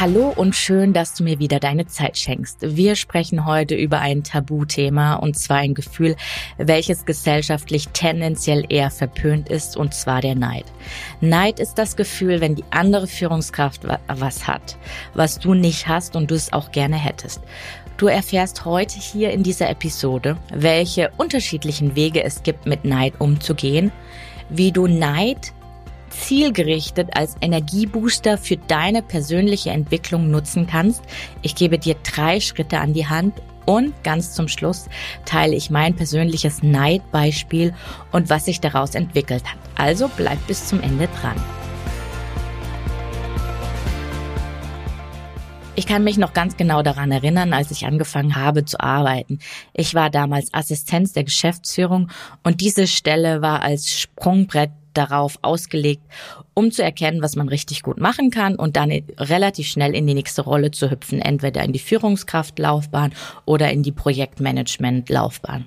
Hallo und schön, dass du mir wieder deine Zeit schenkst. Wir sprechen heute über ein Tabuthema und zwar ein Gefühl, welches gesellschaftlich tendenziell eher verpönt ist und zwar der Neid. Neid ist das Gefühl, wenn die andere Führungskraft was hat, was du nicht hast und du es auch gerne hättest. Du erfährst heute hier in dieser Episode, welche unterschiedlichen Wege es gibt, mit Neid umzugehen, wie du Neid zielgerichtet als Energiebooster für deine persönliche Entwicklung nutzen kannst. Ich gebe dir drei Schritte an die Hand und ganz zum Schluss teile ich mein persönliches Neidbeispiel und was sich daraus entwickelt hat. Also bleib bis zum Ende dran. Ich kann mich noch ganz genau daran erinnern, als ich angefangen habe zu arbeiten. Ich war damals Assistenz der Geschäftsführung und diese Stelle war als Sprungbrett darauf ausgelegt, um zu erkennen, was man richtig gut machen kann und dann relativ schnell in die nächste Rolle zu hüpfen, entweder in die Führungskraftlaufbahn oder in die Projektmanagementlaufbahn.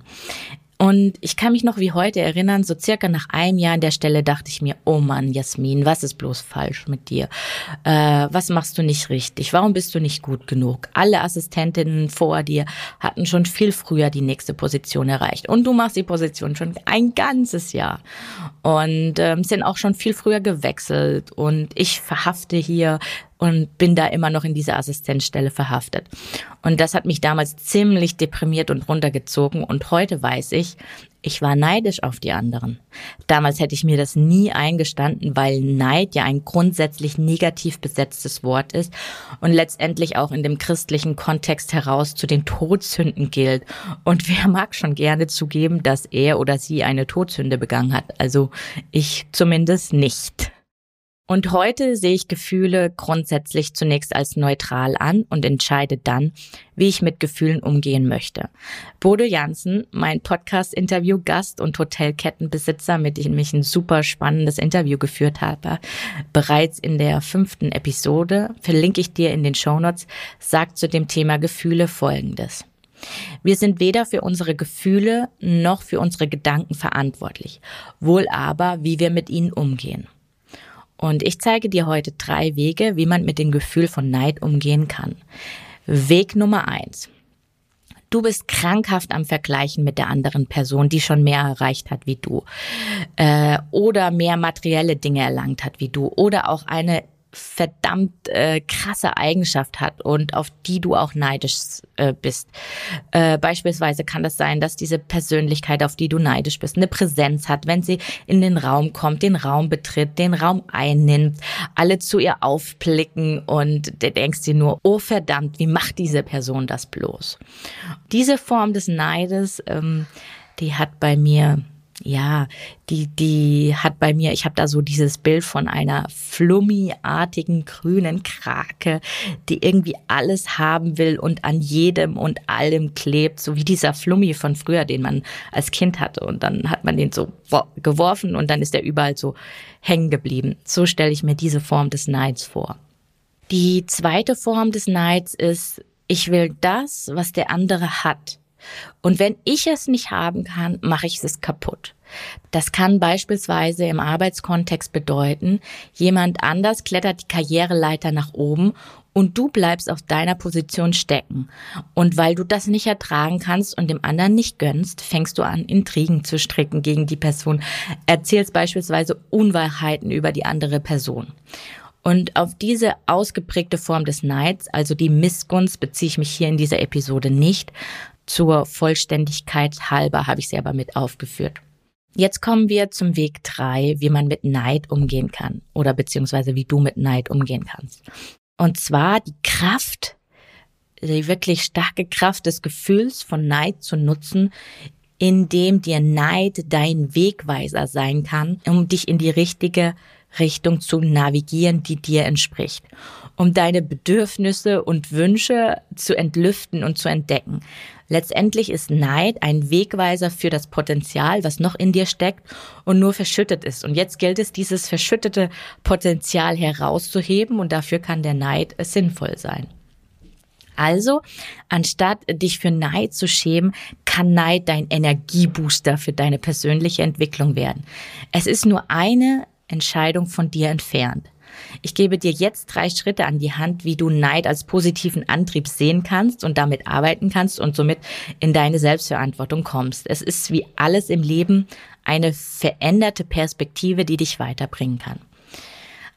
Und ich kann mich noch wie heute erinnern, so circa nach einem Jahr an der Stelle dachte ich mir, oh Mann, Jasmin, was ist bloß falsch mit dir? Äh, was machst du nicht richtig? Warum bist du nicht gut genug? Alle Assistentinnen vor dir hatten schon viel früher die nächste Position erreicht. Und du machst die Position schon ein ganzes Jahr. Und ähm, sind auch schon viel früher gewechselt. Und ich verhafte hier und bin da immer noch in dieser Assistenzstelle verhaftet. Und das hat mich damals ziemlich deprimiert und runtergezogen und heute weiß ich, ich war neidisch auf die anderen. Damals hätte ich mir das nie eingestanden, weil Neid ja ein grundsätzlich negativ besetztes Wort ist und letztendlich auch in dem christlichen Kontext heraus zu den Todsünden gilt. Und wer mag schon gerne zugeben, dass er oder sie eine Todsünde begangen hat? Also ich zumindest nicht. Und heute sehe ich Gefühle grundsätzlich zunächst als neutral an und entscheide dann, wie ich mit Gefühlen umgehen möchte. Bodo Jansen, mein Podcast-Interview-Gast und Hotelkettenbesitzer, mit dem ich ein super spannendes Interview geführt habe, bereits in der fünften Episode, verlinke ich dir in den Shownotes, sagt zu dem Thema Gefühle Folgendes. Wir sind weder für unsere Gefühle noch für unsere Gedanken verantwortlich, wohl aber, wie wir mit ihnen umgehen. Und ich zeige dir heute drei Wege, wie man mit dem Gefühl von Neid umgehen kann. Weg Nummer eins. Du bist krankhaft am Vergleichen mit der anderen Person, die schon mehr erreicht hat wie du. Äh, oder mehr materielle Dinge erlangt hat wie du. Oder auch eine verdammt äh, krasse Eigenschaft hat und auf die du auch neidisch äh, bist. Äh, beispielsweise kann das sein, dass diese Persönlichkeit, auf die du neidisch bist, eine Präsenz hat, wenn sie in den Raum kommt, den Raum betritt, den Raum einnimmt, alle zu ihr aufblicken und du denkst dir nur, oh verdammt, wie macht diese Person das bloß? Diese Form des Neides, ähm, die hat bei mir ja, die, die hat bei mir, ich habe da so dieses Bild von einer flummiartigen grünen Krake, die irgendwie alles haben will und an jedem und allem klebt, so wie dieser Flummi von früher, den man als Kind hatte. Und dann hat man den so geworfen und dann ist er überall so hängen geblieben. So stelle ich mir diese Form des Neids vor. Die zweite Form des Neids ist, ich will das, was der andere hat. Und wenn ich es nicht haben kann, mache ich es kaputt. Das kann beispielsweise im Arbeitskontext bedeuten, jemand anders klettert die Karriereleiter nach oben und du bleibst auf deiner Position stecken. Und weil du das nicht ertragen kannst und dem anderen nicht gönnst, fängst du an, Intrigen zu stricken gegen die Person, erzählst beispielsweise Unwahrheiten über die andere Person. Und auf diese ausgeprägte Form des Neids, also die Missgunst, beziehe ich mich hier in dieser Episode nicht, zur Vollständigkeit halber habe ich sie aber mit aufgeführt. Jetzt kommen wir zum Weg drei, wie man mit Neid umgehen kann oder beziehungsweise wie du mit Neid umgehen kannst. Und zwar die Kraft, die wirklich starke Kraft des Gefühls von Neid zu nutzen, indem dir Neid dein Wegweiser sein kann, um dich in die richtige Richtung zu navigieren, die dir entspricht, um deine Bedürfnisse und Wünsche zu entlüften und zu entdecken. Letztendlich ist Neid ein Wegweiser für das Potenzial, was noch in dir steckt und nur verschüttet ist. Und jetzt gilt es, dieses verschüttete Potenzial herauszuheben und dafür kann der Neid sinnvoll sein. Also, anstatt dich für Neid zu schämen, kann Neid dein Energiebooster für deine persönliche Entwicklung werden. Es ist nur eine Entscheidung von dir entfernt. Ich gebe dir jetzt drei Schritte an die Hand, wie du Neid als positiven Antrieb sehen kannst und damit arbeiten kannst und somit in deine Selbstverantwortung kommst. Es ist wie alles im Leben eine veränderte Perspektive, die dich weiterbringen kann.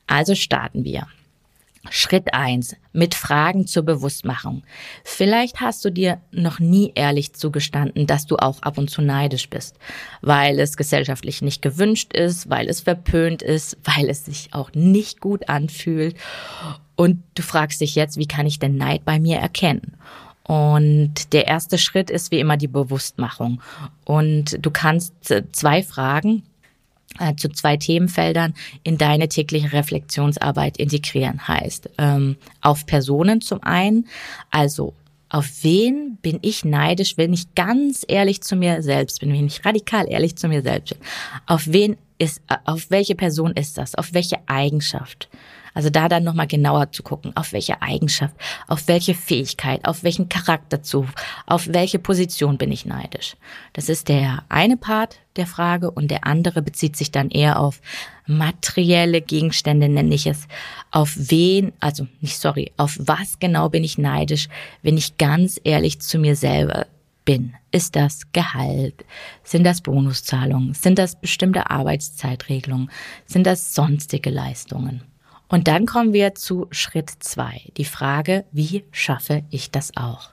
Also starten wir. Schritt eins Mit Fragen zur Bewusstmachung. Vielleicht hast du dir noch nie ehrlich zugestanden, dass du auch ab und zu neidisch bist, weil es gesellschaftlich nicht gewünscht ist, weil es verpönt ist, weil es sich auch nicht gut anfühlt. Und du fragst dich jetzt, wie kann ich denn Neid bei mir erkennen? Und der erste Schritt ist wie immer die Bewusstmachung. Und du kannst zwei Fragen äh, zu zwei Themenfeldern in deine tägliche Reflexionsarbeit integrieren. Heißt, ähm, auf Personen zum einen, also auf wen bin ich neidisch, wenn ich ganz ehrlich zu mir selbst bin, wenn ich radikal ehrlich zu mir selbst bin. Auf wen ist, äh, auf welche Person ist das? Auf welche Eigenschaft? Also da dann nochmal genauer zu gucken, auf welche Eigenschaft, auf welche Fähigkeit, auf welchen Charakterzug, auf welche Position bin ich neidisch. Das ist der eine Part der Frage und der andere bezieht sich dann eher auf materielle Gegenstände, nenne ich es. Auf wen, also nicht sorry, auf was genau bin ich neidisch, wenn ich ganz ehrlich zu mir selber bin. Ist das Gehalt? Sind das Bonuszahlungen? Sind das bestimmte Arbeitszeitregelungen? Sind das sonstige Leistungen? Und dann kommen wir zu Schritt zwei. Die Frage, wie schaffe ich das auch?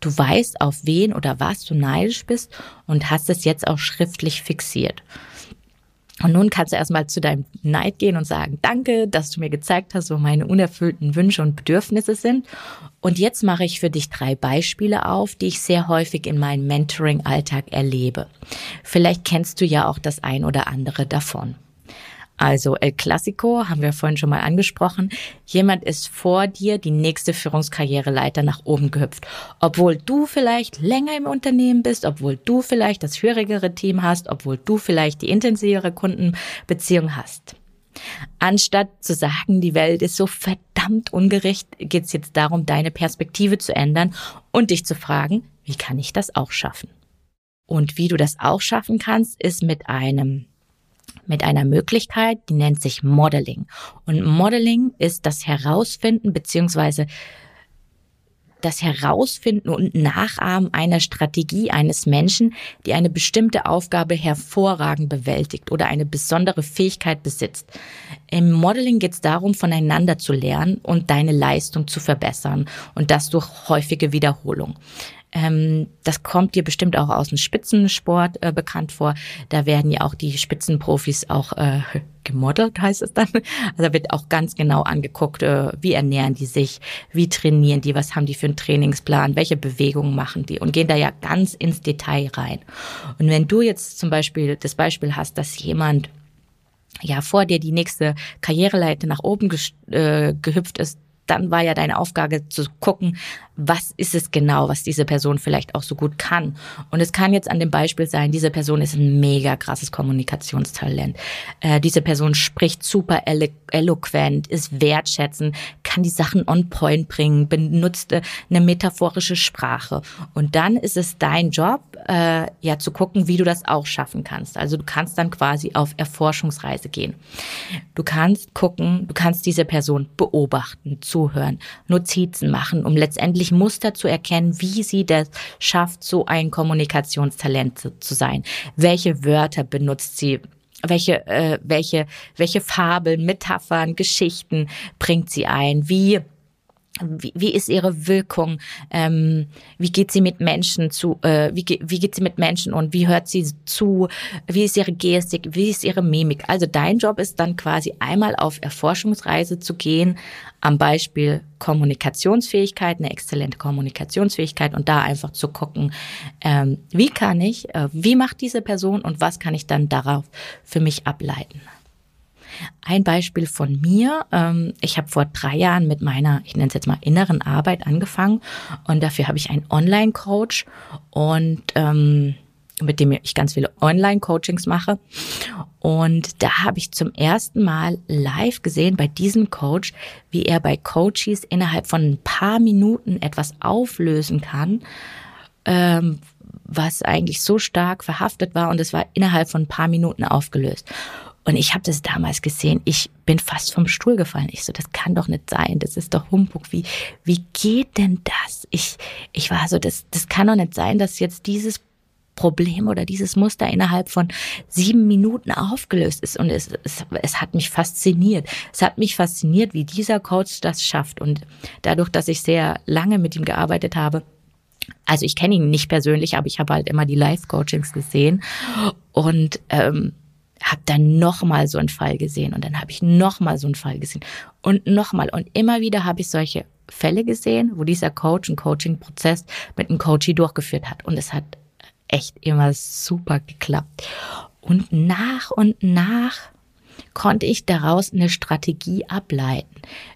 Du weißt, auf wen oder was du neidisch bist und hast es jetzt auch schriftlich fixiert. Und nun kannst du erstmal zu deinem Neid gehen und sagen, danke, dass du mir gezeigt hast, wo meine unerfüllten Wünsche und Bedürfnisse sind. Und jetzt mache ich für dich drei Beispiele auf, die ich sehr häufig in meinem Mentoring-Alltag erlebe. Vielleicht kennst du ja auch das ein oder andere davon. Also El Clasico haben wir vorhin schon mal angesprochen. Jemand ist vor dir die nächste Führungskarriereleiter nach oben gehüpft. Obwohl du vielleicht länger im Unternehmen bist, obwohl du vielleicht das schwierigere Team hast, obwohl du vielleicht die intensivere Kundenbeziehung hast. Anstatt zu sagen, die Welt ist so verdammt ungerecht, geht es jetzt darum, deine Perspektive zu ändern und dich zu fragen, wie kann ich das auch schaffen? Und wie du das auch schaffen kannst, ist mit einem mit einer Möglichkeit, die nennt sich Modeling. Und Modeling ist das Herausfinden beziehungsweise das Herausfinden und Nachahmen einer Strategie eines Menschen, die eine bestimmte Aufgabe hervorragend bewältigt oder eine besondere Fähigkeit besitzt. Im Modeling geht es darum, voneinander zu lernen und deine Leistung zu verbessern und das durch häufige Wiederholung. Ähm, das kommt dir bestimmt auch aus dem Spitzensport äh, bekannt vor. Da werden ja auch die Spitzenprofis auch äh, gemodelt, heißt es dann. Also da wird auch ganz genau angeguckt, äh, wie ernähren die sich, wie trainieren die, was haben die für einen Trainingsplan, welche Bewegungen machen die und gehen da ja ganz ins Detail rein. Und wenn du jetzt zum Beispiel das Beispiel hast, dass jemand ja vor dir die nächste Karriereleiter nach oben äh, gehüpft ist, dann war ja deine Aufgabe zu gucken, was ist es genau, was diese Person vielleicht auch so gut kann. Und es kann jetzt an dem Beispiel sein, diese Person ist ein mega krasses Kommunikationstalent. Äh, diese Person spricht super elo eloquent, ist wertschätzend, kann die Sachen on point bringen, benutzt äh, eine metaphorische Sprache. Und dann ist es dein Job, äh, ja zu gucken, wie du das auch schaffen kannst. Also du kannst dann quasi auf Erforschungsreise gehen. Du kannst gucken, du kannst diese Person beobachten, zuhören, Notizen machen, um letztendlich Muster zu erkennen, wie sie das schafft, so ein Kommunikationstalent zu, zu sein. Welche Wörter benutzt sie? Welche, äh, welche, welche Fabeln, Metaphern, Geschichten bringt sie ein? Wie wie, wie ist ihre Wirkung? Ähm, wie geht sie mit Menschen zu? Äh, wie, wie geht sie mit Menschen und wie hört sie zu? Wie ist ihre Gestik? Wie ist ihre Mimik? Also dein Job ist dann quasi einmal auf Erforschungsreise zu gehen, am Beispiel Kommunikationsfähigkeit, eine exzellente Kommunikationsfähigkeit und da einfach zu gucken, ähm, wie kann ich, äh, wie macht diese Person und was kann ich dann darauf für mich ableiten? Ein Beispiel von mir. Ähm, ich habe vor drei Jahren mit meiner, ich nenne es jetzt mal inneren Arbeit angefangen und dafür habe ich einen Online-Coach und ähm, mit dem ich ganz viele Online-Coachings mache. Und da habe ich zum ersten Mal live gesehen bei diesem Coach, wie er bei Coaches innerhalb von ein paar Minuten etwas auflösen kann, ähm, was eigentlich so stark verhaftet war und es war innerhalb von ein paar Minuten aufgelöst. Und ich habe das damals gesehen. Ich bin fast vom Stuhl gefallen. Ich so, das kann doch nicht sein. Das ist doch Humbug. Wie, wie geht denn das? Ich, ich war so, das, das kann doch nicht sein, dass jetzt dieses Problem oder dieses Muster innerhalb von sieben Minuten aufgelöst ist. Und es, es, es hat mich fasziniert. Es hat mich fasziniert, wie dieser Coach das schafft. Und dadurch, dass ich sehr lange mit ihm gearbeitet habe, also ich kenne ihn nicht persönlich, aber ich habe halt immer die Live-Coachings gesehen und ähm, habe dann nochmal so einen Fall gesehen und dann habe ich nochmal so einen Fall gesehen und nochmal und immer wieder habe ich solche Fälle gesehen, wo dieser Coach einen Coaching-Prozess mit einem Coachie durchgeführt hat und es hat echt immer super geklappt. Und nach und nach konnte ich daraus eine Strategie ableiten.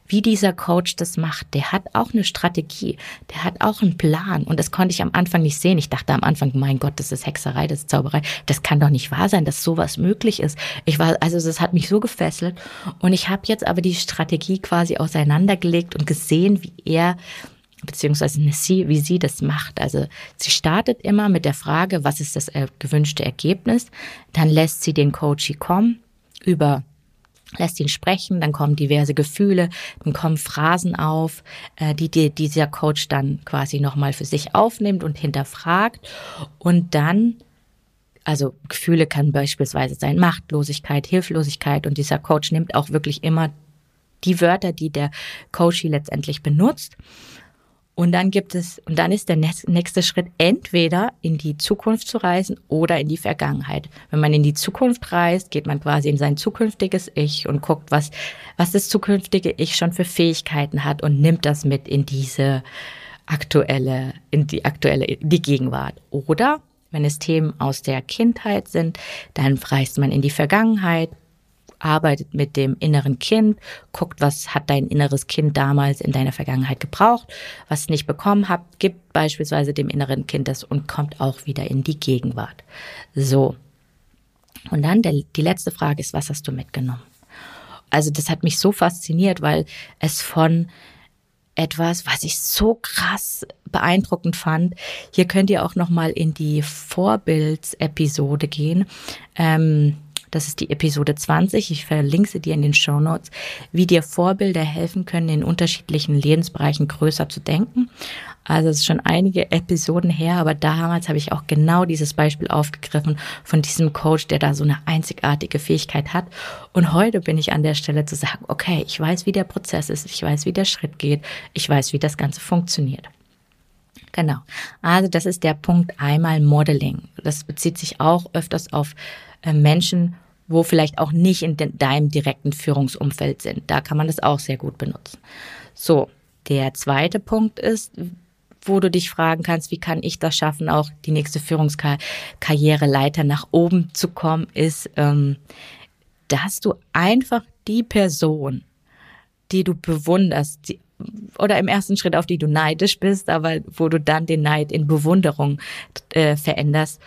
Wie dieser Coach das macht, der hat auch eine Strategie, der hat auch einen Plan und das konnte ich am Anfang nicht sehen. Ich dachte am Anfang, mein Gott, das ist Hexerei, das ist Zauberei. Das kann doch nicht wahr sein, dass sowas möglich ist. Ich war, also das hat mich so gefesselt und ich habe jetzt aber die Strategie quasi auseinandergelegt und gesehen, wie er beziehungsweise sie, wie sie das macht. Also sie startet immer mit der Frage, was ist das gewünschte Ergebnis? Dann lässt sie den Coachie kommen über lässt ihn sprechen, dann kommen diverse Gefühle, dann kommen Phrasen auf, äh, die, die dieser Coach dann quasi nochmal für sich aufnimmt und hinterfragt. Und dann also Gefühle kann beispielsweise sein Machtlosigkeit, Hilflosigkeit. Und dieser Coach nimmt auch wirklich immer die Wörter, die der Coachie letztendlich benutzt und dann gibt es, und dann ist der nächste Schritt entweder in die Zukunft zu reisen oder in die Vergangenheit. Wenn man in die Zukunft reist, geht man quasi in sein zukünftiges Ich und guckt, was, was das zukünftige Ich schon für Fähigkeiten hat und nimmt das mit in diese aktuelle, in die aktuelle, die Gegenwart. Oder wenn es Themen aus der Kindheit sind, dann reist man in die Vergangenheit, arbeitet mit dem inneren Kind, guckt, was hat dein inneres Kind damals in deiner Vergangenheit gebraucht, was nicht bekommen hat, gibt beispielsweise dem inneren Kind das und kommt auch wieder in die Gegenwart. So. Und dann der, die letzte Frage ist, was hast du mitgenommen? Also das hat mich so fasziniert, weil es von etwas, was ich so krass beeindruckend fand. Hier könnt ihr auch noch mal in die Vorbildsepisode gehen. Ähm, das ist die Episode 20. Ich verlinke sie dir in den Show Notes, wie dir Vorbilder helfen können, in unterschiedlichen Lebensbereichen größer zu denken. Also es ist schon einige Episoden her, aber damals habe ich auch genau dieses Beispiel aufgegriffen von diesem Coach, der da so eine einzigartige Fähigkeit hat. Und heute bin ich an der Stelle zu sagen, okay, ich weiß, wie der Prozess ist, ich weiß, wie der Schritt geht, ich weiß, wie das Ganze funktioniert. Genau. Also das ist der Punkt einmal Modeling. Das bezieht sich auch öfters auf Menschen, wo vielleicht auch nicht in deinem direkten Führungsumfeld sind. Da kann man das auch sehr gut benutzen. So, der zweite Punkt ist, wo du dich fragen kannst, wie kann ich das schaffen, auch die nächste Führungskarriereleiter nach oben zu kommen, ist, ähm, dass du einfach die Person, die du bewunderst, die, oder im ersten Schritt auf die du neidisch bist, aber wo du dann den Neid in Bewunderung äh, veränderst,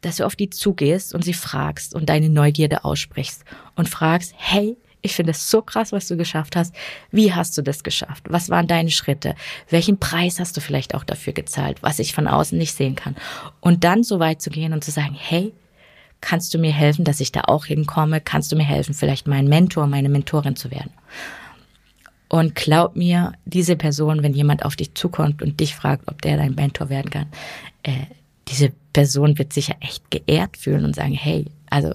dass du auf die zugehst und sie fragst und deine Neugierde aussprichst und fragst, hey, ich finde es so krass, was du geschafft hast. Wie hast du das geschafft? Was waren deine Schritte? Welchen Preis hast du vielleicht auch dafür gezahlt, was ich von außen nicht sehen kann? Und dann so weit zu gehen und zu sagen, hey, kannst du mir helfen, dass ich da auch hinkomme? Kannst du mir helfen, vielleicht mein Mentor, meine Mentorin zu werden? Und glaub mir, diese Person, wenn jemand auf dich zukommt und dich fragt, ob der dein Mentor werden kann, äh, diese Person wird sich ja echt geehrt fühlen und sagen, hey, also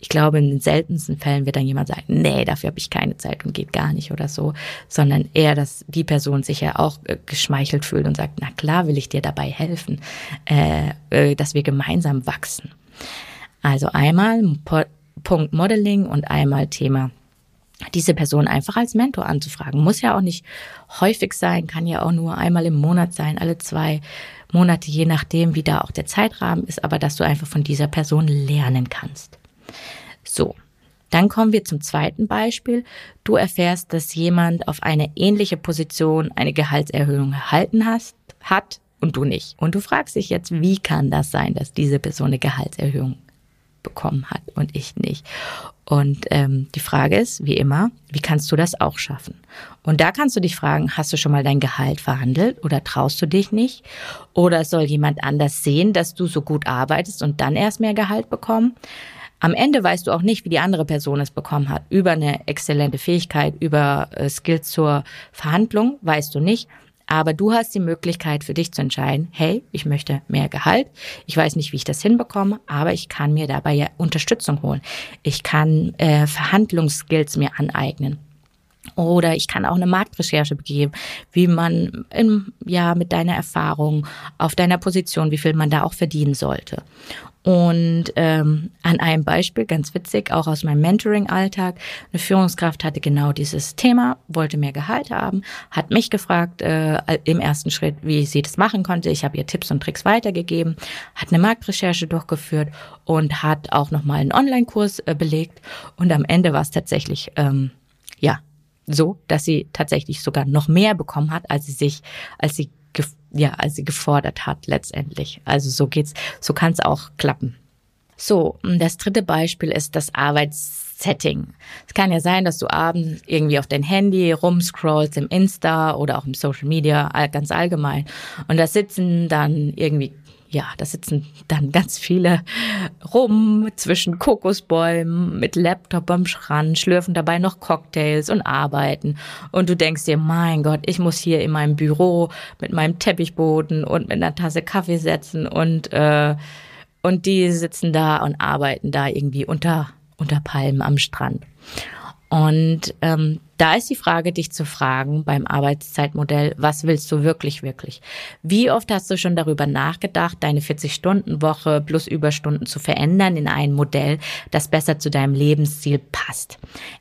ich glaube, in den seltensten Fällen wird dann jemand sagen, nee, dafür habe ich keine Zeit und geht gar nicht oder so, sondern eher, dass die Person sich ja auch äh, geschmeichelt fühlt und sagt, na klar will ich dir dabei helfen, äh, äh, dass wir gemeinsam wachsen. Also einmal Punkt Modeling und einmal Thema diese Person einfach als Mentor anzufragen. Muss ja auch nicht häufig sein, kann ja auch nur einmal im Monat sein, alle zwei Monate, je nachdem, wie da auch der Zeitrahmen ist, aber dass du einfach von dieser Person lernen kannst. So, Dann kommen wir zum zweiten Beispiel. Du erfährst, dass jemand auf eine ähnliche Position eine Gehaltserhöhung erhalten hast, hat und du nicht. Und du fragst dich jetzt, wie kann das sein, dass diese Person eine Gehaltserhöhung bekommen hat und ich nicht. Und ähm, die Frage ist, wie immer, wie kannst du das auch schaffen? Und da kannst du dich fragen, hast du schon mal dein Gehalt verhandelt oder traust du dich nicht? Oder soll jemand anders sehen, dass du so gut arbeitest und dann erst mehr Gehalt bekommen? Am Ende weißt du auch nicht, wie die andere Person es bekommen hat. Über eine exzellente Fähigkeit, über äh, Skills zur Verhandlung weißt du nicht. Aber du hast die Möglichkeit für dich zu entscheiden, hey, ich möchte mehr Gehalt. Ich weiß nicht, wie ich das hinbekomme, aber ich kann mir dabei ja Unterstützung holen. Ich kann äh, Verhandlungsskills mir aneignen. Oder ich kann auch eine Marktrecherche begeben, wie man im, ja mit deiner Erfahrung auf deiner Position, wie viel man da auch verdienen sollte. Und ähm, an einem Beispiel, ganz witzig, auch aus meinem Mentoring-Alltag, eine Führungskraft hatte genau dieses Thema, wollte mehr Gehalt haben, hat mich gefragt äh, im ersten Schritt, wie sie das machen konnte. Ich habe ihr Tipps und Tricks weitergegeben, hat eine Marktrecherche durchgeführt und hat auch nochmal einen Online-Kurs äh, belegt. Und am Ende war es tatsächlich, ähm, ja, so, dass sie tatsächlich sogar noch mehr bekommen hat, als sie sich, als sie ja, als sie gefordert hat letztendlich. Also so geht's, so kann es auch klappen. So, das dritte Beispiel ist das Arbeitssetting. Es kann ja sein, dass du abends irgendwie auf dein Handy rumscrollst im Insta oder auch im Social Media ganz allgemein und da sitzen dann irgendwie ja, da sitzen dann ganz viele rum zwischen Kokosbäumen mit Laptop am Schrank, schlürfen dabei noch Cocktails und arbeiten. Und du denkst dir, mein Gott, ich muss hier in meinem Büro mit meinem Teppichboden und mit einer Tasse Kaffee setzen und, äh, und die sitzen da und arbeiten da irgendwie unter, unter Palmen am Strand. Und ähm, da ist die Frage, dich zu fragen beim Arbeitszeitmodell, was willst du wirklich, wirklich? Wie oft hast du schon darüber nachgedacht, deine 40-Stunden-Woche plus Überstunden zu verändern in ein Modell, das besser zu deinem Lebensziel passt?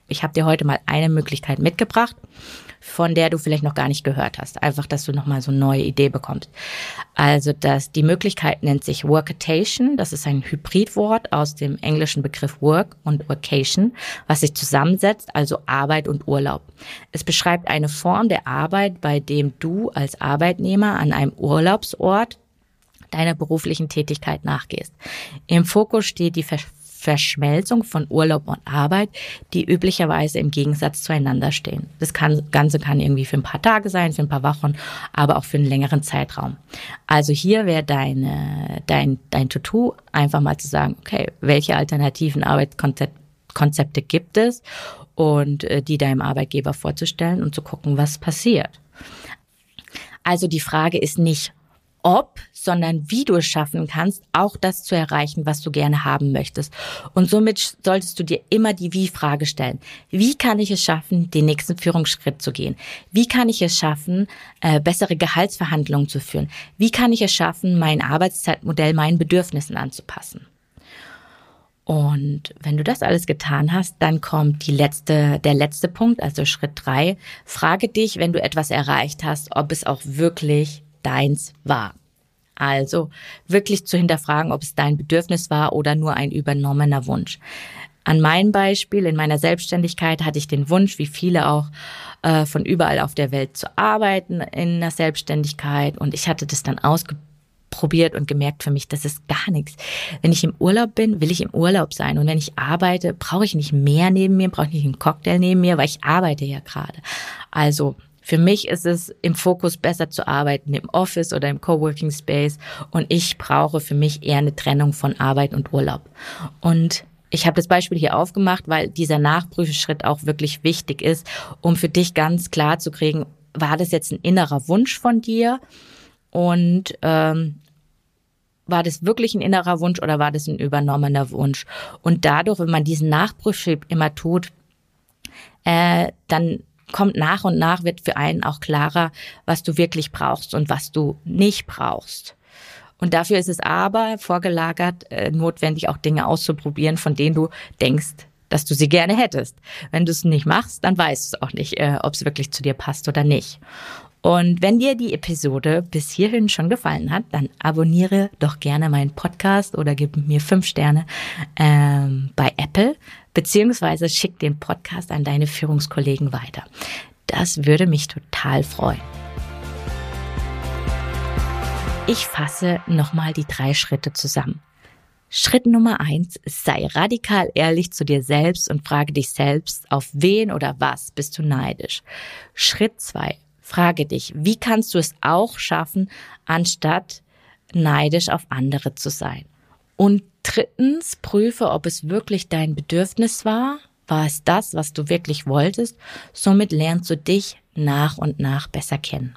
Ich habe dir heute mal eine Möglichkeit mitgebracht von der du vielleicht noch gar nicht gehört hast. Einfach, dass du nochmal so eine neue Idee bekommst. Also, dass die Möglichkeit nennt sich Workation. Das ist ein Hybridwort aus dem englischen Begriff Work und Vacation, was sich zusammensetzt, also Arbeit und Urlaub. Es beschreibt eine Form der Arbeit, bei dem du als Arbeitnehmer an einem Urlaubsort deiner beruflichen Tätigkeit nachgehst. Im Fokus steht die Verschmelzung von Urlaub und Arbeit, die üblicherweise im Gegensatz zueinander stehen. Das Ganze kann irgendwie für ein paar Tage sein, für ein paar Wochen, aber auch für einen längeren Zeitraum. Also hier wäre deine, dein, dein Tutu einfach mal zu sagen, okay, welche alternativen Arbeitskonzepte gibt es und äh, die deinem Arbeitgeber vorzustellen und zu gucken, was passiert. Also die Frage ist nicht, ob, sondern wie du es schaffen kannst, auch das zu erreichen, was du gerne haben möchtest. Und somit solltest du dir immer die Wie-Frage stellen. Wie kann ich es schaffen, den nächsten Führungsschritt zu gehen? Wie kann ich es schaffen, äh, bessere Gehaltsverhandlungen zu führen? Wie kann ich es schaffen, mein Arbeitszeitmodell meinen Bedürfnissen anzupassen? Und wenn du das alles getan hast, dann kommt die letzte, der letzte Punkt, also Schritt drei. Frage dich, wenn du etwas erreicht hast, ob es auch wirklich deins war. Also wirklich zu hinterfragen, ob es dein Bedürfnis war oder nur ein übernommener Wunsch. An meinem Beispiel in meiner Selbstständigkeit hatte ich den Wunsch, wie viele auch, äh, von überall auf der Welt zu arbeiten in der Selbstständigkeit. Und ich hatte das dann ausprobiert und gemerkt für mich, das ist gar nichts. Wenn ich im Urlaub bin, will ich im Urlaub sein. Und wenn ich arbeite, brauche ich nicht mehr neben mir, brauche ich nicht einen Cocktail neben mir, weil ich arbeite ja gerade. Also für mich ist es im Fokus besser zu arbeiten im Office oder im Coworking Space und ich brauche für mich eher eine Trennung von Arbeit und Urlaub. Und ich habe das Beispiel hier aufgemacht, weil dieser Nachprüfschritt auch wirklich wichtig ist, um für dich ganz klar zu kriegen, war das jetzt ein innerer Wunsch von dir und ähm, war das wirklich ein innerer Wunsch oder war das ein übernommener Wunsch? Und dadurch, wenn man diesen Nachprüfschritt immer tut, äh, dann kommt nach und nach, wird für einen auch klarer, was du wirklich brauchst und was du nicht brauchst. Und dafür ist es aber vorgelagert äh, notwendig, auch Dinge auszuprobieren, von denen du denkst, dass du sie gerne hättest. Wenn du es nicht machst, dann weißt du auch nicht, äh, ob es wirklich zu dir passt oder nicht. Und wenn dir die Episode bis hierhin schon gefallen hat, dann abonniere doch gerne meinen Podcast oder gib mir fünf Sterne ähm, bei Apple beziehungsweise schick den Podcast an deine Führungskollegen weiter. Das würde mich total freuen. Ich fasse nochmal die drei Schritte zusammen. Schritt Nummer eins, sei radikal ehrlich zu dir selbst und frage dich selbst, auf wen oder was bist du neidisch. Schritt zwei, frage dich, wie kannst du es auch schaffen, anstatt neidisch auf andere zu sein. Und drittens, prüfe, ob es wirklich dein Bedürfnis war, war es das, was du wirklich wolltest, somit lernst du dich nach und nach besser kennen.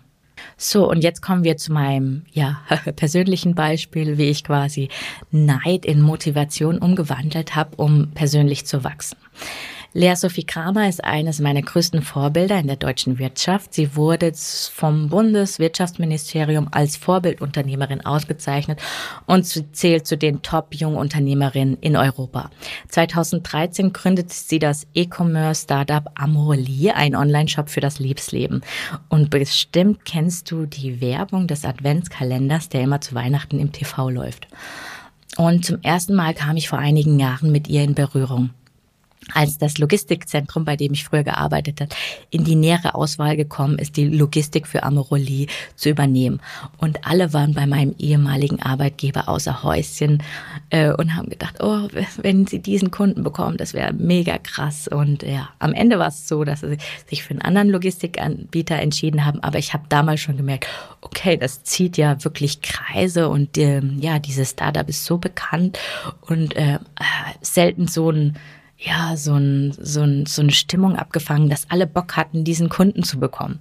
So, und jetzt kommen wir zu meinem, ja, persönlichen Beispiel, wie ich quasi Neid in Motivation umgewandelt habe, um persönlich zu wachsen. Lea Sophie Kramer ist eines meiner größten Vorbilder in der deutschen Wirtschaft. Sie wurde vom Bundeswirtschaftsministerium als Vorbildunternehmerin ausgezeichnet und zählt zu den Top-Jungunternehmerinnen in Europa. 2013 gründete sie das E-Commerce-Startup Amorelie, ein Online-Shop für das Liebesleben. Und bestimmt kennst du die Werbung des Adventskalenders, der immer zu Weihnachten im TV läuft. Und zum ersten Mal kam ich vor einigen Jahren mit ihr in Berührung als das Logistikzentrum, bei dem ich früher gearbeitet habe, in die nähere Auswahl gekommen ist, die Logistik für Amoroli zu übernehmen. Und alle waren bei meinem ehemaligen Arbeitgeber außer Häuschen äh, und haben gedacht, oh, wenn sie diesen Kunden bekommen, das wäre mega krass. Und ja, am Ende war es so, dass sie sich für einen anderen Logistikanbieter entschieden haben. Aber ich habe damals schon gemerkt, okay, das zieht ja wirklich Kreise und äh, ja, dieses Startup ist so bekannt und äh, selten so ein ja, so, ein, so, ein, so eine Stimmung abgefangen, dass alle Bock hatten, diesen Kunden zu bekommen.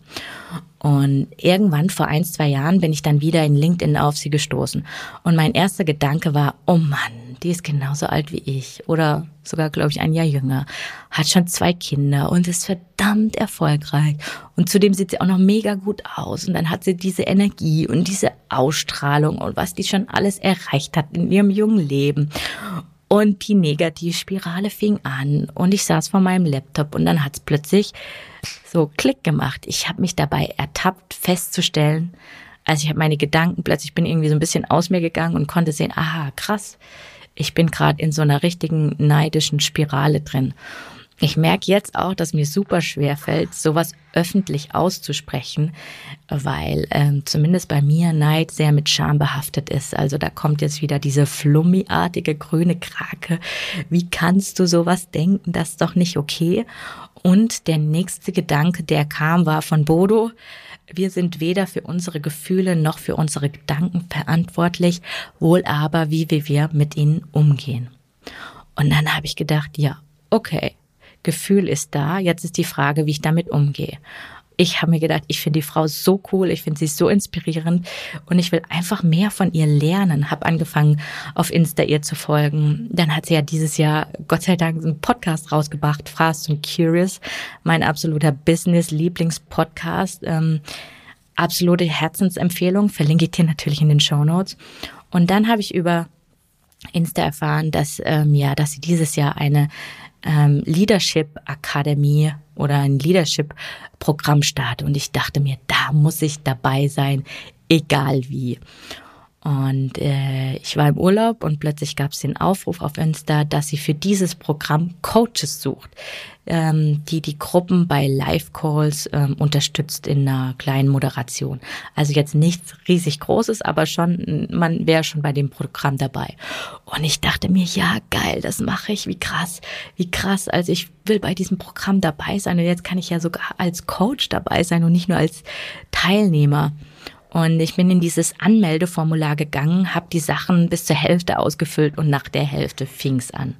Und irgendwann vor ein, zwei Jahren bin ich dann wieder in LinkedIn auf sie gestoßen. Und mein erster Gedanke war, oh Mann, die ist genauso alt wie ich oder sogar, glaube ich, ein Jahr jünger, hat schon zwei Kinder und ist verdammt erfolgreich. Und zudem sieht sie auch noch mega gut aus. Und dann hat sie diese Energie und diese Ausstrahlung und was die schon alles erreicht hat in ihrem jungen Leben. Und die Negativspirale fing an und ich saß vor meinem Laptop und dann hat's plötzlich so Klick gemacht. Ich habe mich dabei ertappt, festzustellen, also ich habe meine Gedanken plötzlich bin irgendwie so ein bisschen aus mir gegangen und konnte sehen, aha, krass, ich bin gerade in so einer richtigen neidischen Spirale drin. Ich merke jetzt auch, dass mir super schwer fällt, sowas öffentlich auszusprechen, weil ähm, zumindest bei mir Neid sehr mit Scham behaftet ist. Also da kommt jetzt wieder diese flummiartige grüne Krake. Wie kannst du sowas denken? Das ist doch nicht okay. Und der nächste Gedanke, der kam, war von Bodo. Wir sind weder für unsere Gefühle noch für unsere Gedanken verantwortlich, wohl aber, wie wir mit ihnen umgehen. Und dann habe ich gedacht, ja, okay, Gefühl ist da. Jetzt ist die Frage, wie ich damit umgehe. Ich habe mir gedacht, ich finde die Frau so cool, ich finde sie so inspirierend und ich will einfach mehr von ihr lernen. Habe angefangen, auf Insta ihr zu folgen. Dann hat sie ja dieses Jahr, Gott sei Dank, einen Podcast rausgebracht, Fast and Curious, mein absoluter Business-Lieblingspodcast. Ähm, absolute Herzensempfehlung, verlinke ich dir natürlich in den Show Notes. Und dann habe ich über Insta erfahren, dass ähm, ja, dass sie dieses Jahr eine ähm, Leadership Akademie oder ein Leadership Programm starte und ich dachte mir, da muss ich dabei sein, egal wie. Und äh, ich war im Urlaub und plötzlich gab es den Aufruf auf Insta, dass sie für dieses Programm Coaches sucht, ähm, die die Gruppen bei Live-Calls ähm, unterstützt in einer kleinen Moderation. Also jetzt nichts riesig Großes, aber schon, man wäre schon bei dem Programm dabei. Und ich dachte mir, ja, geil, das mache ich, wie krass, wie krass. Also ich will bei diesem Programm dabei sein und jetzt kann ich ja sogar als Coach dabei sein und nicht nur als Teilnehmer. Und ich bin in dieses Anmeldeformular gegangen, habe die Sachen bis zur Hälfte ausgefüllt und nach der Hälfte fing's an.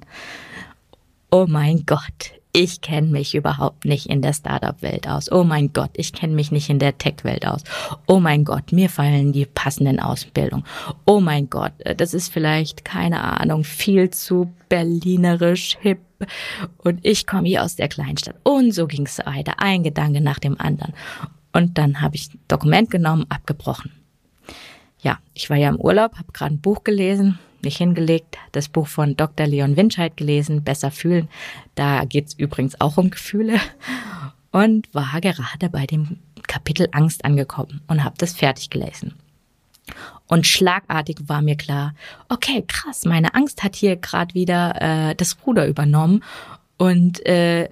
Oh mein Gott, ich kenne mich überhaupt nicht in der Startup-Welt aus. Oh mein Gott, ich kenne mich nicht in der Tech-Welt aus. Oh mein Gott, mir fallen die passenden Ausbildungen. Oh mein Gott, das ist vielleicht, keine Ahnung, viel zu berlinerisch, hip. Und ich komme hier aus der Kleinstadt. Und so ging's weiter, ein Gedanke nach dem anderen. Und dann habe ich Dokument genommen, abgebrochen. Ja, ich war ja im Urlaub, habe gerade ein Buch gelesen, mich hingelegt, das Buch von Dr. Leon Winscheid gelesen, Besser fühlen. Da geht's übrigens auch um Gefühle. Und war gerade bei dem Kapitel Angst angekommen und habe das fertig gelesen. Und schlagartig war mir klar, okay, krass, meine Angst hat hier gerade wieder äh, das Ruder übernommen Und äh,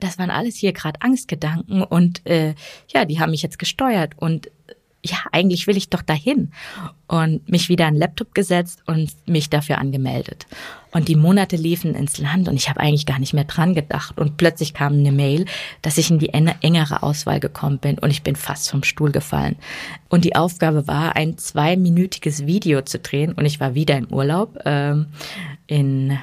das waren alles hier gerade Angstgedanken und äh, ja, die haben mich jetzt gesteuert und ja, eigentlich will ich doch dahin. Und mich wieder an den Laptop gesetzt und mich dafür angemeldet. Und die Monate liefen ins Land und ich habe eigentlich gar nicht mehr dran gedacht. Und plötzlich kam eine Mail, dass ich in die engere Auswahl gekommen bin und ich bin fast vom Stuhl gefallen. Und die Aufgabe war, ein zweiminütiges Video zu drehen und ich war wieder in Urlaub ähm, in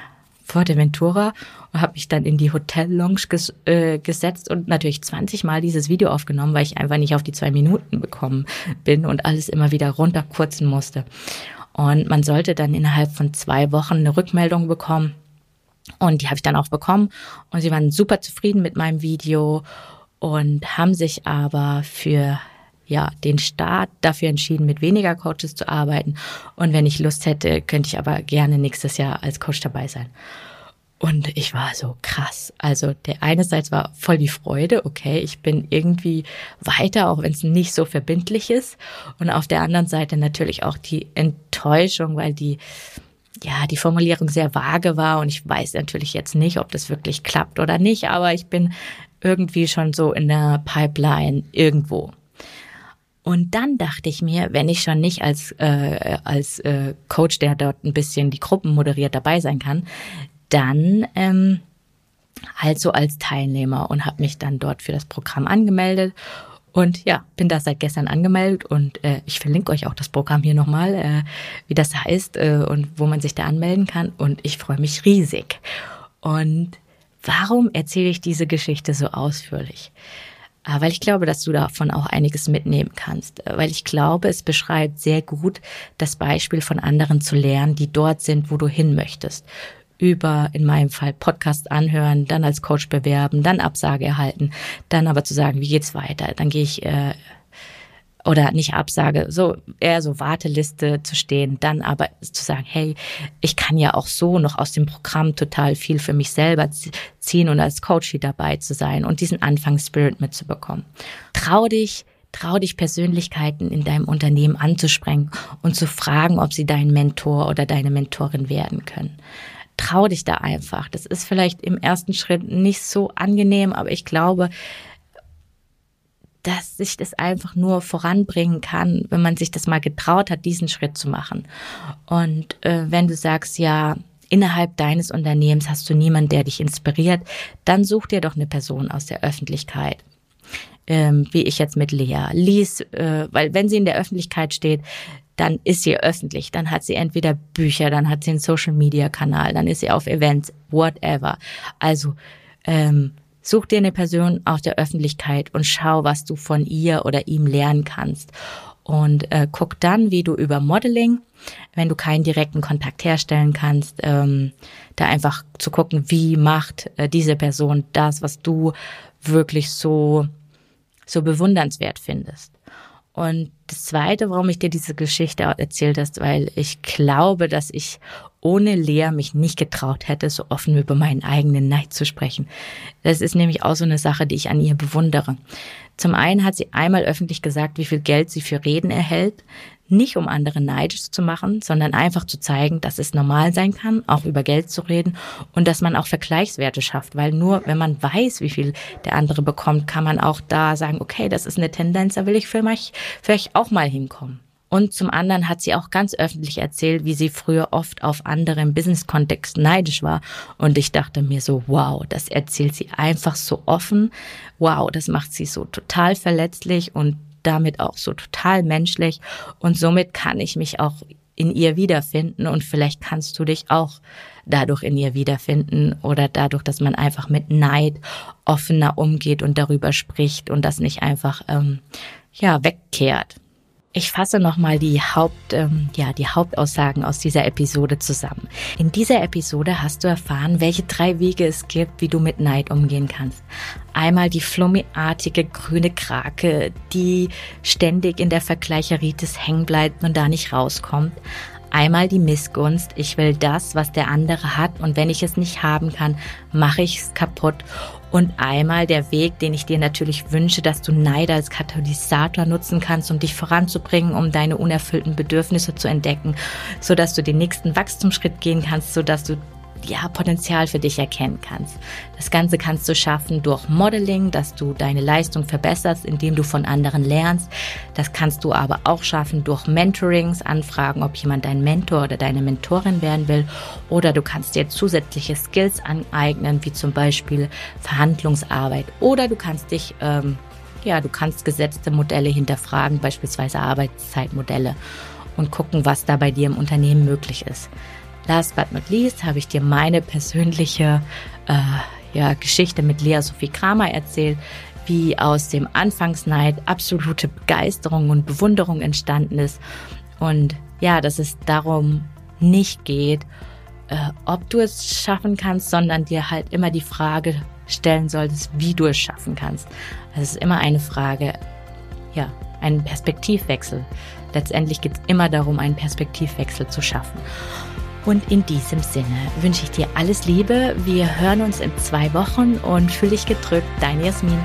Fuerteventura und habe mich dann in die Hotel-Lounge ges äh, gesetzt und natürlich 20 Mal dieses Video aufgenommen, weil ich einfach nicht auf die zwei Minuten bekommen bin und alles immer wieder runterkurzen musste. Und man sollte dann innerhalb von zwei Wochen eine Rückmeldung bekommen. Und die habe ich dann auch bekommen. Und sie waren super zufrieden mit meinem Video und haben sich aber für ja, den Start dafür entschieden, mit weniger Coaches zu arbeiten. Und wenn ich Lust hätte, könnte ich aber gerne nächstes Jahr als Coach dabei sein. Und ich war so krass. Also der einerseits war voll die Freude, okay, ich bin irgendwie weiter, auch wenn es nicht so verbindlich ist. Und auf der anderen Seite natürlich auch die Enttäuschung, weil die, ja, die Formulierung sehr vage war und ich weiß natürlich jetzt nicht, ob das wirklich klappt oder nicht, aber ich bin irgendwie schon so in der Pipeline irgendwo. Und dann dachte ich mir, wenn ich schon nicht als, äh, als äh, Coach, der dort ein bisschen die Gruppen moderiert, dabei sein kann, dann ähm, also als Teilnehmer und habe mich dann dort für das Programm angemeldet. Und ja, bin da seit gestern angemeldet und äh, ich verlinke euch auch das Programm hier nochmal, äh, wie das heißt äh, und wo man sich da anmelden kann. Und ich freue mich riesig. Und warum erzähle ich diese Geschichte so ausführlich? Ah, weil ich glaube, dass du davon auch einiges mitnehmen kannst. Weil ich glaube, es beschreibt sehr gut das Beispiel von anderen zu lernen, die dort sind, wo du hin möchtest. Über, in meinem Fall, Podcast anhören, dann als Coach bewerben, dann Absage erhalten, dann aber zu sagen, wie geht's weiter? Dann gehe ich äh, oder nicht Absage, so eher so Warteliste zu stehen, dann aber zu sagen, hey, ich kann ja auch so noch aus dem Programm total viel für mich selber ziehen und als Coach hier dabei zu sein und diesen Anfangsspirit mitzubekommen. Trau dich, trau dich Persönlichkeiten in deinem Unternehmen anzusprengen und zu fragen, ob sie dein Mentor oder deine Mentorin werden können trau dich da einfach. Das ist vielleicht im ersten Schritt nicht so angenehm, aber ich glaube, dass sich das einfach nur voranbringen kann, wenn man sich das mal getraut hat, diesen Schritt zu machen. Und äh, wenn du sagst, ja, innerhalb deines Unternehmens hast du niemanden, der dich inspiriert, dann such dir doch eine Person aus der Öffentlichkeit. Ähm, wie ich jetzt mit Lea. Lies, äh, weil wenn sie in der Öffentlichkeit steht, dann ist sie öffentlich, dann hat sie entweder Bücher, dann hat sie einen Social Media Kanal, dann ist sie auf Events, whatever. Also ähm, Such dir eine Person aus der Öffentlichkeit und schau, was du von ihr oder ihm lernen kannst. Und äh, guck dann, wie du über Modeling, wenn du keinen direkten Kontakt herstellen kannst, ähm, da einfach zu gucken, wie macht äh, diese Person das, was du wirklich so so bewundernswert findest. Und das Zweite, warum ich dir diese Geschichte erzählt hast, weil ich glaube, dass ich ohne Lea mich nicht getraut hätte, so offen über meinen eigenen Neid zu sprechen. Das ist nämlich auch so eine Sache, die ich an ihr bewundere. Zum einen hat sie einmal öffentlich gesagt, wie viel Geld sie für Reden erhält nicht um andere neidisch zu machen, sondern einfach zu zeigen, dass es normal sein kann, auch über Geld zu reden und dass man auch Vergleichswerte schafft, weil nur wenn man weiß, wie viel der andere bekommt, kann man auch da sagen, okay, das ist eine Tendenz, da will ich vielleicht auch mal hinkommen. Und zum anderen hat sie auch ganz öffentlich erzählt, wie sie früher oft auf andere im Business-Kontext neidisch war. Und ich dachte mir so, wow, das erzählt sie einfach so offen. Wow, das macht sie so total verletzlich und damit auch so total menschlich und somit kann ich mich auch in ihr wiederfinden und vielleicht kannst du dich auch dadurch in ihr wiederfinden oder dadurch, dass man einfach mit Neid offener umgeht und darüber spricht und das nicht einfach ähm, ja wegkehrt. Ich fasse nochmal die Haupt, ähm, ja, die Hauptaussagen aus dieser Episode zusammen. In dieser Episode hast du erfahren, welche drei Wege es gibt, wie du mit Neid umgehen kannst. Einmal die flummiartige grüne Krake, die ständig in der Vergleicheritis hängen bleibt und da nicht rauskommt. Einmal die Missgunst, ich will das, was der andere hat und wenn ich es nicht haben kann, mache ich es kaputt. Und einmal der Weg, den ich dir natürlich wünsche, dass du Neid als Katalysator nutzen kannst, um dich voranzubringen, um deine unerfüllten Bedürfnisse zu entdecken, so dass du den nächsten Wachstumsschritt gehen kannst, so dass du ja, Potenzial für dich erkennen kannst. Das Ganze kannst du schaffen durch Modeling, dass du deine Leistung verbesserst, indem du von anderen lernst. Das kannst du aber auch schaffen durch Mentorings, anfragen, ob jemand dein Mentor oder deine Mentorin werden will. Oder du kannst dir zusätzliche Skills aneignen, wie zum Beispiel Verhandlungsarbeit. Oder du kannst dich, ähm, ja, du kannst gesetzte Modelle hinterfragen, beispielsweise Arbeitszeitmodelle und gucken, was da bei dir im Unternehmen möglich ist. Last but not least habe ich dir meine persönliche äh, ja, Geschichte mit Lea Sophie Kramer erzählt, wie aus dem Anfangsneid absolute Begeisterung und Bewunderung entstanden ist. Und ja, dass es darum nicht geht, äh, ob du es schaffen kannst, sondern dir halt immer die Frage stellen solltest, wie du es schaffen kannst. Also es ist immer eine Frage, ja, einen Perspektivwechsel. Letztendlich geht es immer darum, einen Perspektivwechsel zu schaffen. Und in diesem Sinne wünsche ich dir alles Liebe. Wir hören uns in zwei Wochen und fühl dich gedrückt. Dein Jasmin.